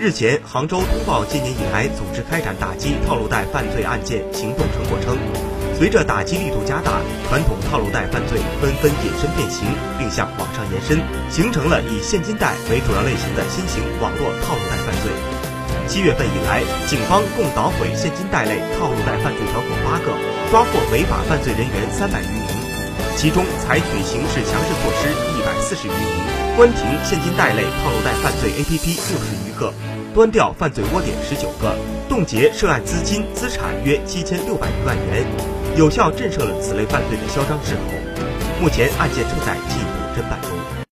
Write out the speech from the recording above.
日前，杭州通报今年以来组织开展打击套路贷犯罪案件行动成果称，随着打击力度加大，传统套路贷犯罪纷纷隐身变形，并向网上延伸，形成了以现金贷为主要类型的新型网络套路贷犯罪。七月份以来，警方共捣毁现金贷类套路贷犯罪团伙八个，抓获违法犯罪人员三百余名。其中采取刑事强制措施一百四十余名，关停现金贷类套路贷犯罪 APP 六十余个，端掉犯罪窝点十九个，冻结涉案资金资产约七千六百余万元，有效震慑了此类犯罪的嚣张势头。目前案件正在进一